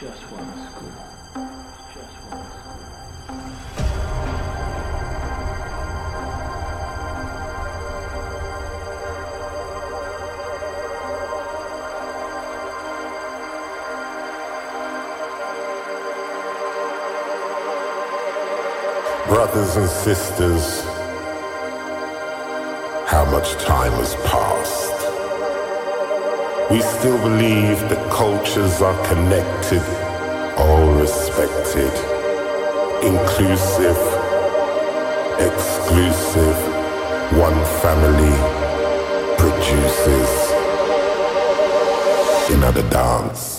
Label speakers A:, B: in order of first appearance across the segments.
A: just one school.
B: Brothers and sisters, how much time has passed. We still believe that cultures are connected, all respected, inclusive, exclusive, one family produces another dance.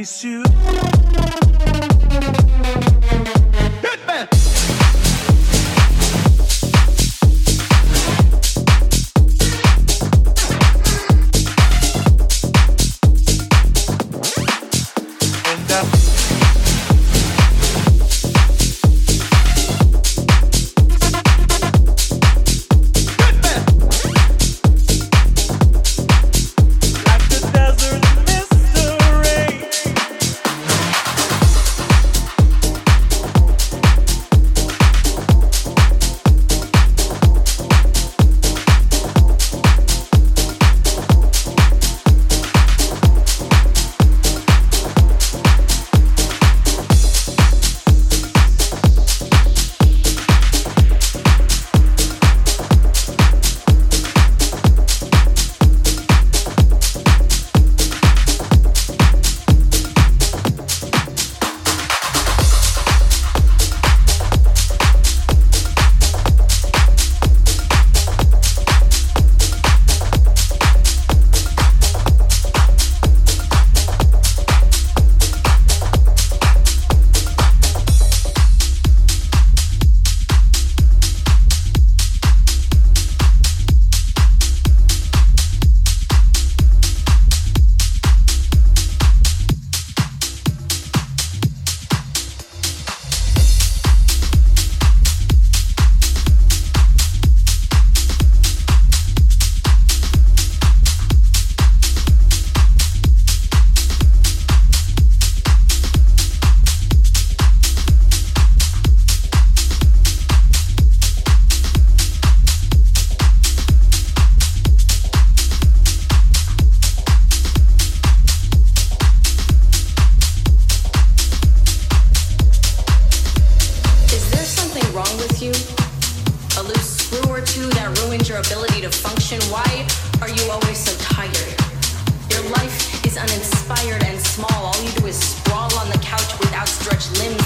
C: Miss you.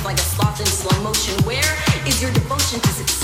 D: like a sloth in slow motion. Where is your devotion to
E: success?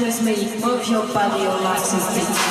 E: with me, move your body, your license beat.